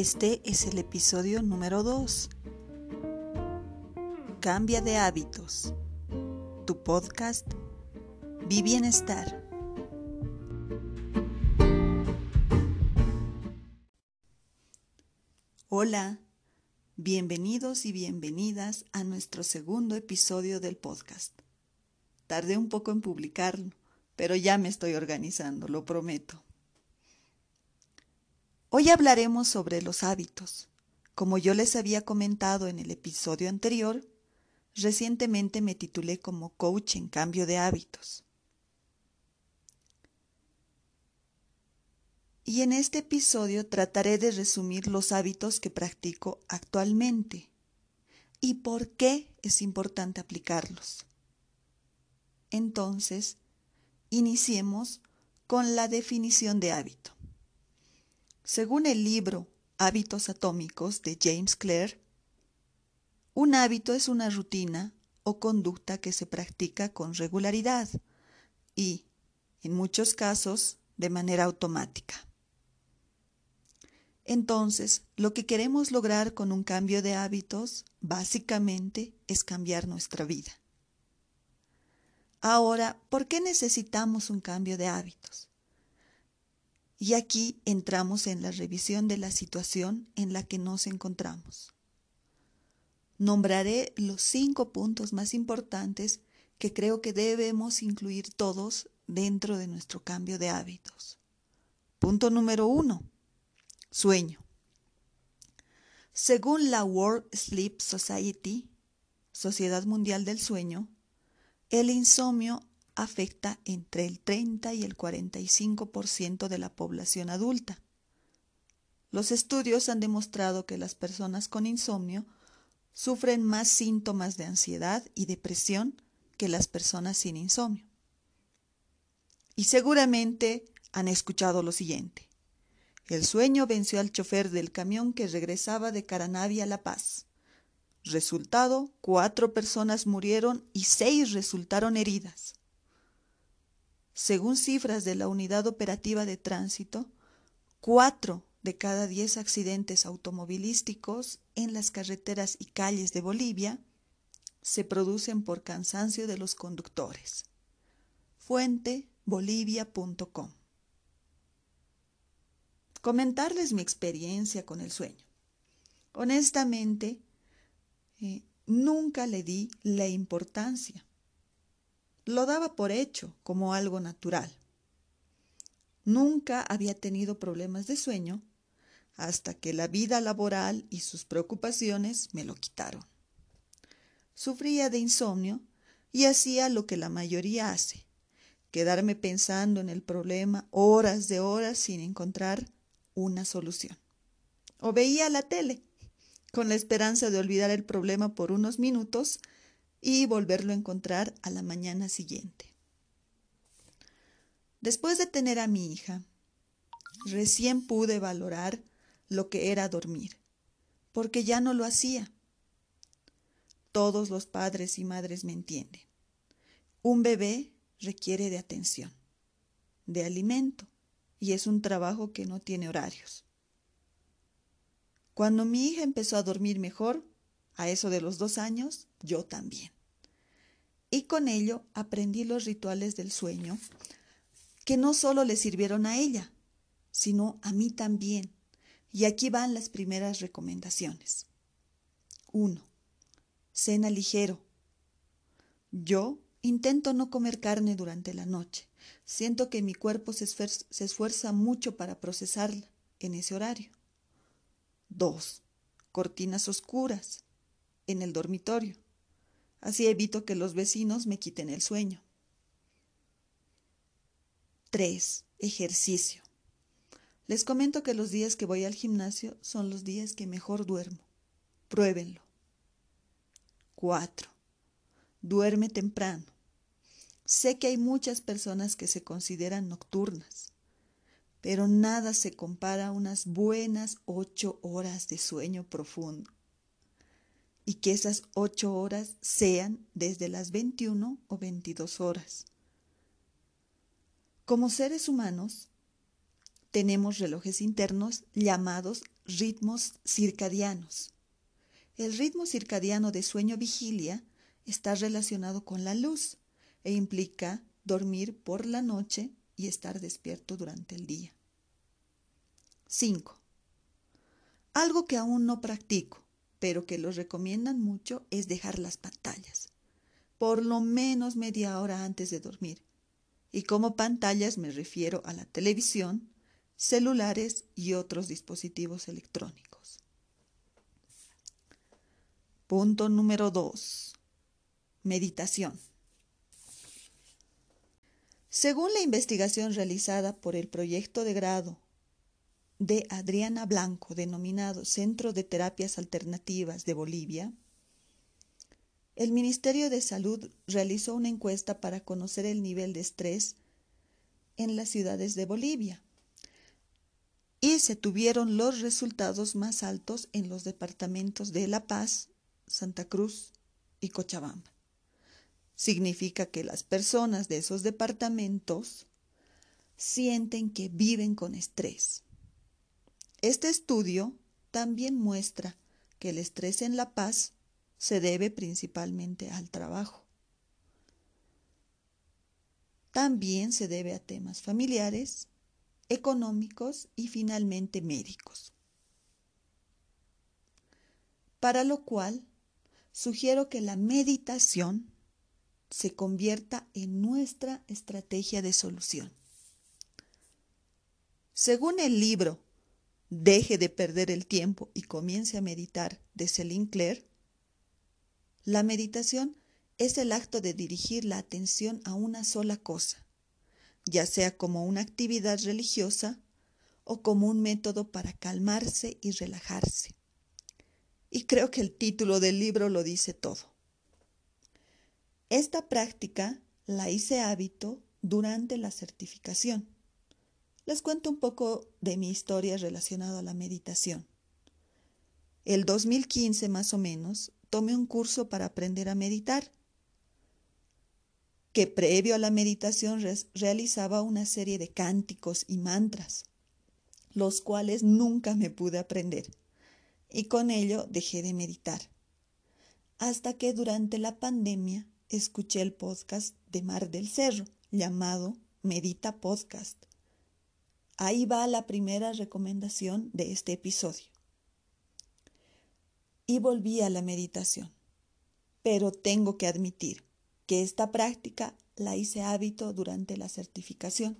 Este es el episodio número 2. Cambia de hábitos. Tu podcast Vi Bienestar. Hola, bienvenidos y bienvenidas a nuestro segundo episodio del podcast. Tardé un poco en publicarlo, pero ya me estoy organizando, lo prometo. Hoy hablaremos sobre los hábitos. Como yo les había comentado en el episodio anterior, recientemente me titulé como coach en cambio de hábitos. Y en este episodio trataré de resumir los hábitos que practico actualmente y por qué es importante aplicarlos. Entonces, iniciemos con la definición de hábito. Según el libro Hábitos Atómicos de James Clear, un hábito es una rutina o conducta que se practica con regularidad y, en muchos casos, de manera automática. Entonces, lo que queremos lograr con un cambio de hábitos, básicamente, es cambiar nuestra vida. Ahora, ¿por qué necesitamos un cambio de hábitos? Y aquí entramos en la revisión de la situación en la que nos encontramos. Nombraré los cinco puntos más importantes que creo que debemos incluir todos dentro de nuestro cambio de hábitos. Punto número uno. Sueño. Según la World Sleep Society, Sociedad Mundial del Sueño, el insomnio afecta entre el 30 y el 45% de la población adulta. Los estudios han demostrado que las personas con insomnio sufren más síntomas de ansiedad y depresión que las personas sin insomnio. Y seguramente han escuchado lo siguiente. El sueño venció al chofer del camión que regresaba de Caranavi a La Paz. Resultado, cuatro personas murieron y seis resultaron heridas. Según cifras de la Unidad Operativa de Tránsito, cuatro de cada diez accidentes automovilísticos en las carreteras y calles de Bolivia se producen por cansancio de los conductores. Fuente bolivia.com. Comentarles mi experiencia con el sueño. Honestamente, eh, nunca le di la importancia lo daba por hecho, como algo natural. Nunca había tenido problemas de sueño hasta que la vida laboral y sus preocupaciones me lo quitaron. Sufría de insomnio y hacía lo que la mayoría hace, quedarme pensando en el problema horas de horas sin encontrar una solución. O veía la tele, con la esperanza de olvidar el problema por unos minutos y volverlo a encontrar a la mañana siguiente. Después de tener a mi hija, recién pude valorar lo que era dormir, porque ya no lo hacía. Todos los padres y madres me entienden. Un bebé requiere de atención, de alimento, y es un trabajo que no tiene horarios. Cuando mi hija empezó a dormir mejor, a eso de los dos años, yo también. Y con ello aprendí los rituales del sueño, que no solo le sirvieron a ella, sino a mí también. Y aquí van las primeras recomendaciones. 1. Cena ligero. Yo intento no comer carne durante la noche. Siento que mi cuerpo se esfuerza, mucho para procesarla en ese horario. 2. Cortinas oscuras en el dormitorio. Así evito que los vecinos me quiten el sueño. 3. Ejercicio. Les comento que los días que voy al gimnasio son los días que mejor duermo. Pruébenlo. 4. Duerme temprano. Sé que hay muchas personas que se consideran nocturnas, pero nada se compara a unas buenas ocho horas de sueño profundo y que esas ocho horas sean desde las 21 o 22 horas. Como seres humanos, tenemos relojes internos llamados ritmos circadianos. El ritmo circadiano de sueño-vigilia está relacionado con la luz e implica dormir por la noche y estar despierto durante el día. 5. Algo que aún no practico, pero que lo recomiendan mucho, es dejar las pantallas, por lo menos media hora antes de dormir. Y como pantallas me refiero a la televisión, celulares y otros dispositivos electrónicos. Punto número 2. Meditación. Según la investigación realizada por el proyecto de grado de Adriana Blanco, denominado Centro de Terapias Alternativas de Bolivia, el Ministerio de Salud realizó una encuesta para conocer el nivel de estrés en las ciudades de Bolivia y se tuvieron los resultados más altos en los departamentos de La Paz, Santa Cruz y Cochabamba. Significa que las personas de esos departamentos sienten que viven con estrés. Este estudio también muestra que el estrés en La Paz se debe principalmente al trabajo. También se debe a temas familiares, económicos y finalmente médicos. Para lo cual, sugiero que la meditación se convierta en nuestra estrategia de solución. Según el libro Deje de perder el tiempo y comience a meditar de Céline Claire, la meditación es el acto de dirigir la atención a una sola cosa, ya sea como una actividad religiosa o como un método para calmarse y relajarse. Y creo que el título del libro lo dice todo. Esta práctica la hice hábito durante la certificación. Les cuento un poco de mi historia relacionada a la meditación. El 2015 más o menos tomé un curso para aprender a meditar que previo a la meditación realizaba una serie de cánticos y mantras, los cuales nunca me pude aprender, y con ello dejé de meditar. Hasta que durante la pandemia escuché el podcast de Mar del Cerro, llamado Medita Podcast. Ahí va la primera recomendación de este episodio. Y volví a la meditación. Pero tengo que admitir, que esta práctica la hice hábito durante la certificación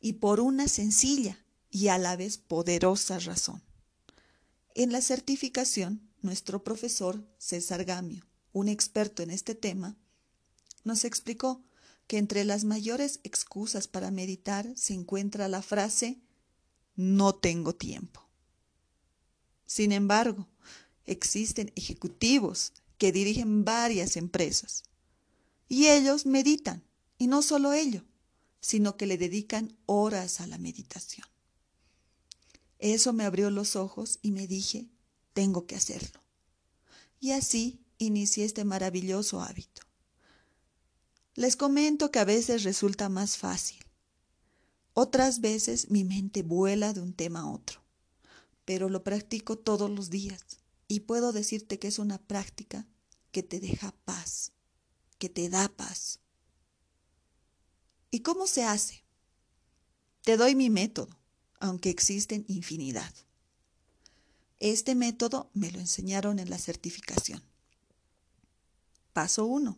y por una sencilla y a la vez poderosa razón. En la certificación, nuestro profesor César Gamio, un experto en este tema, nos explicó que entre las mayores excusas para meditar se encuentra la frase no tengo tiempo. Sin embargo, existen ejecutivos que dirigen varias empresas y ellos meditan, y no solo ello, sino que le dedican horas a la meditación. Eso me abrió los ojos y me dije, tengo que hacerlo. Y así inicié este maravilloso hábito. Les comento que a veces resulta más fácil. Otras veces mi mente vuela de un tema a otro, pero lo practico todos los días y puedo decirte que es una práctica que te deja paz que te da paz. ¿Y cómo se hace? Te doy mi método, aunque existen infinidad. Este método me lo enseñaron en la certificación. Paso 1.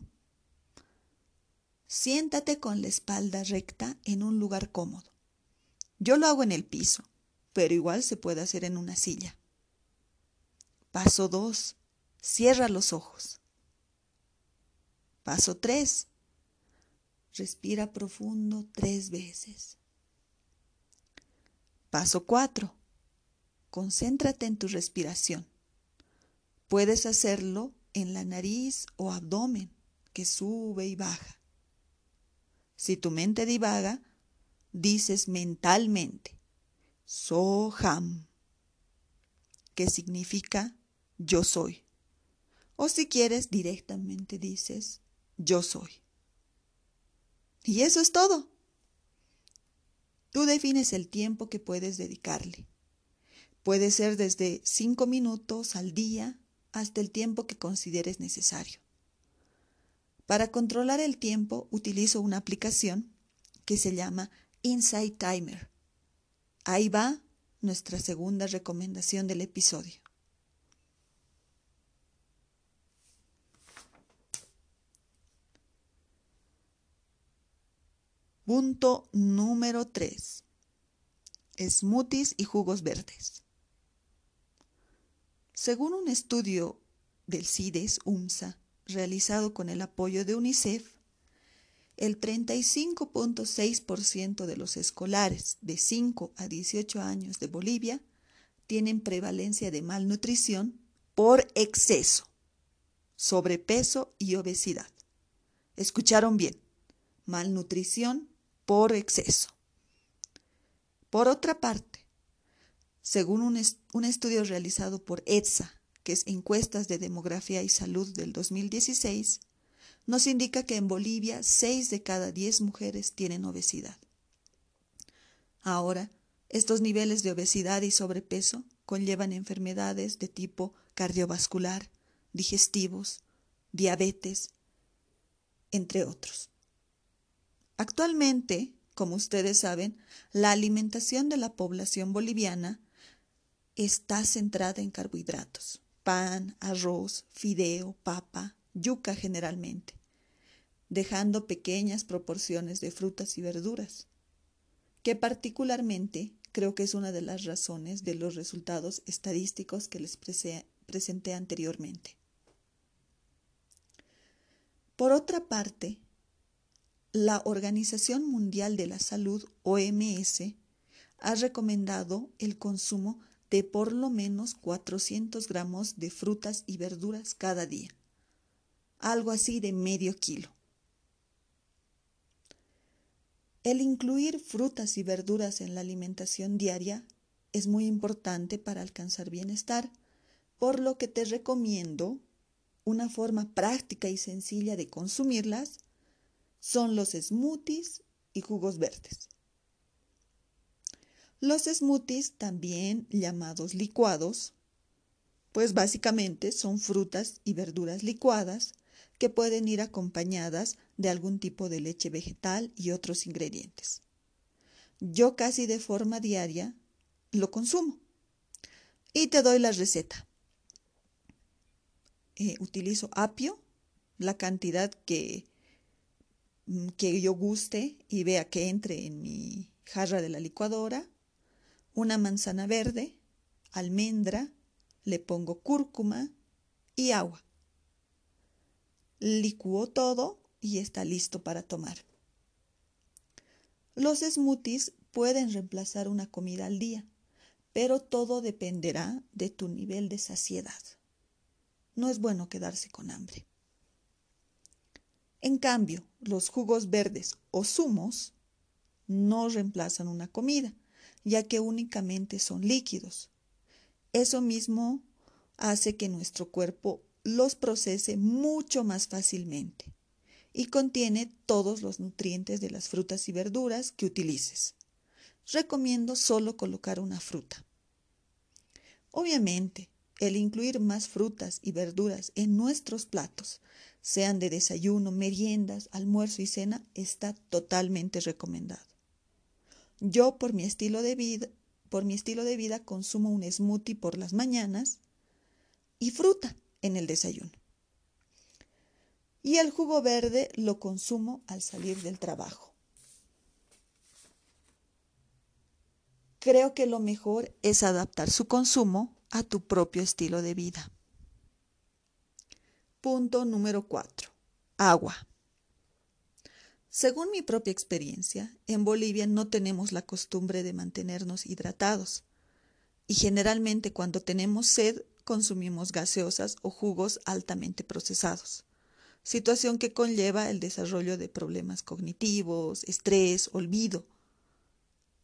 Siéntate con la espalda recta en un lugar cómodo. Yo lo hago en el piso, pero igual se puede hacer en una silla. Paso 2. Cierra los ojos. Paso 3. Respira profundo tres veces. Paso 4. Concéntrate en tu respiración. Puedes hacerlo en la nariz o abdomen, que sube y baja. Si tu mente divaga, dices mentalmente, Soham, que significa yo soy. O si quieres, directamente dices yo soy. Y eso es todo. Tú defines el tiempo que puedes dedicarle. Puede ser desde cinco minutos al día hasta el tiempo que consideres necesario. Para controlar el tiempo utilizo una aplicación que se llama Insight Timer. Ahí va nuestra segunda recomendación del episodio. Punto número 3. Smoothies y jugos verdes. Según un estudio del CIDES UMSA realizado con el apoyo de UNICEF, el 35.6% de los escolares de 5 a 18 años de Bolivia tienen prevalencia de malnutrición por exceso, sobrepeso y obesidad. ¿Escucharon bien? Malnutrición por exceso. Por otra parte, según un, un estudio realizado por ETSA, que es Encuestas de Demografía y Salud del 2016, nos indica que en Bolivia 6 de cada 10 mujeres tienen obesidad. Ahora, estos niveles de obesidad y sobrepeso conllevan enfermedades de tipo cardiovascular, digestivos, diabetes, entre otros. Actualmente, como ustedes saben, la alimentación de la población boliviana está centrada en carbohidratos, pan, arroz, fideo, papa, yuca generalmente, dejando pequeñas proporciones de frutas y verduras, que particularmente creo que es una de las razones de los resultados estadísticos que les presenté anteriormente. Por otra parte, la Organización Mundial de la Salud, OMS, ha recomendado el consumo de por lo menos 400 gramos de frutas y verduras cada día algo así de medio kilo. El incluir frutas y verduras en la alimentación diaria es muy importante para alcanzar bienestar, por lo que te recomiendo una forma práctica y sencilla de consumirlas son los smoothies y jugos verdes. Los smoothies, también llamados licuados, pues básicamente son frutas y verduras licuadas que pueden ir acompañadas de algún tipo de leche vegetal y otros ingredientes. Yo casi de forma diaria lo consumo. Y te doy la receta. Eh, utilizo apio, la cantidad que, mm, que yo guste y vea que entre en mi jarra de la licuadora, una manzana verde, almendra, le pongo cúrcuma y agua licuó todo y está listo para tomar. Los smoothies pueden reemplazar una comida al día, pero todo dependerá de tu nivel de saciedad. No es bueno quedarse con hambre. En cambio, los jugos verdes o zumos no reemplazan una comida, ya que únicamente son líquidos. Eso mismo hace que nuestro cuerpo los procese mucho más fácilmente y contiene todos los nutrientes de las frutas y verduras que utilices. Recomiendo solo colocar una fruta. Obviamente, el incluir más frutas y verduras en nuestros platos, sean de desayuno, meriendas, almuerzo y cena, está totalmente recomendado. Yo por mi estilo de vida, consumo un smoothie por las mañanas y fruta en el desayuno. Y el jugo verde lo consumo al salir del trabajo. Creo que lo mejor es adaptar su consumo a tu propio estilo de vida. Punto número 4. Agua. Según mi propia experiencia, en Bolivia no tenemos la costumbre de mantenernos hidratados y generalmente cuando tenemos sed consumimos gaseosas o jugos altamente procesados, situación que conlleva el desarrollo de problemas cognitivos, estrés, olvido.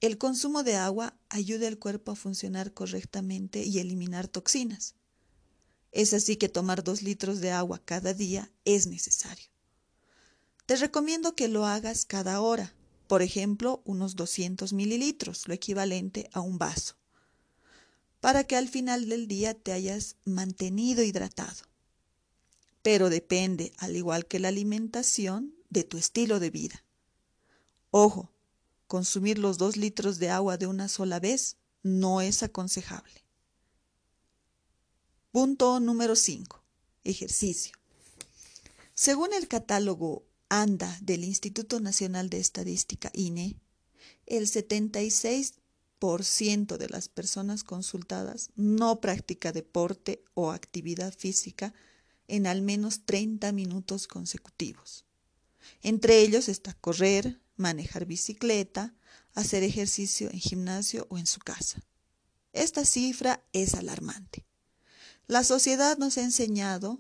El consumo de agua ayuda al cuerpo a funcionar correctamente y eliminar toxinas. Es así que tomar dos litros de agua cada día es necesario. Te recomiendo que lo hagas cada hora, por ejemplo, unos 200 mililitros, lo equivalente a un vaso, para que al final del día te hayas mantenido hidratado. Pero depende, al igual que la alimentación, de tu estilo de vida. Ojo, consumir los dos litros de agua de una sola vez no es aconsejable. Punto número 5. Ejercicio. Según el catálogo ANDA del Instituto Nacional de Estadística INE, el 76% de las personas consultadas no practica deporte o actividad física en al menos 30 minutos consecutivos. Entre ellos está correr, manejar bicicleta, hacer ejercicio en gimnasio o en su casa. Esta cifra es alarmante. La sociedad nos ha enseñado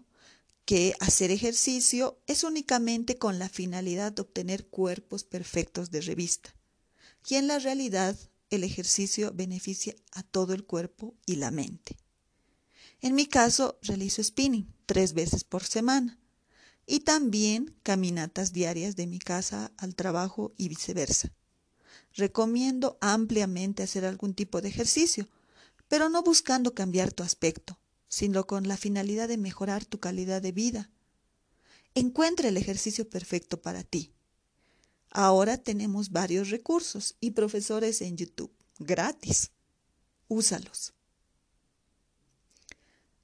que hacer ejercicio es únicamente con la finalidad de obtener cuerpos perfectos de revista. Y en la realidad, el ejercicio beneficia a todo el cuerpo y la mente. En mi caso, realizo spinning tres veces por semana y también caminatas diarias de mi casa al trabajo y viceversa. Recomiendo ampliamente hacer algún tipo de ejercicio, pero no buscando cambiar tu aspecto, sino con la finalidad de mejorar tu calidad de vida. Encuentra el ejercicio perfecto para ti. Ahora tenemos varios recursos y profesores en YouTube, gratis. Úsalos.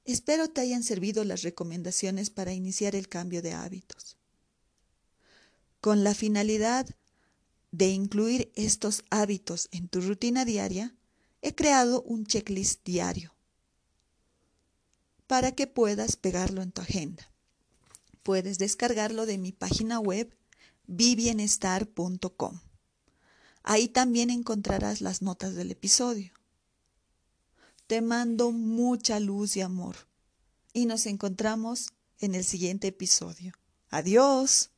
Espero te hayan servido las recomendaciones para iniciar el cambio de hábitos. Con la finalidad de incluir estos hábitos en tu rutina diaria, he creado un checklist diario para que puedas pegarlo en tu agenda. Puedes descargarlo de mi página web vivienestar.com. Ahí también encontrarás las notas del episodio. Te mando mucha luz y amor y nos encontramos en el siguiente episodio. Adiós.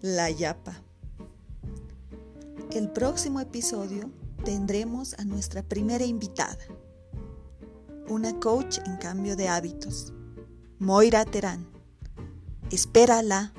La Yapa. El próximo episodio tendremos a nuestra primera invitada, una coach en cambio de hábitos, Moira Terán. Espérala.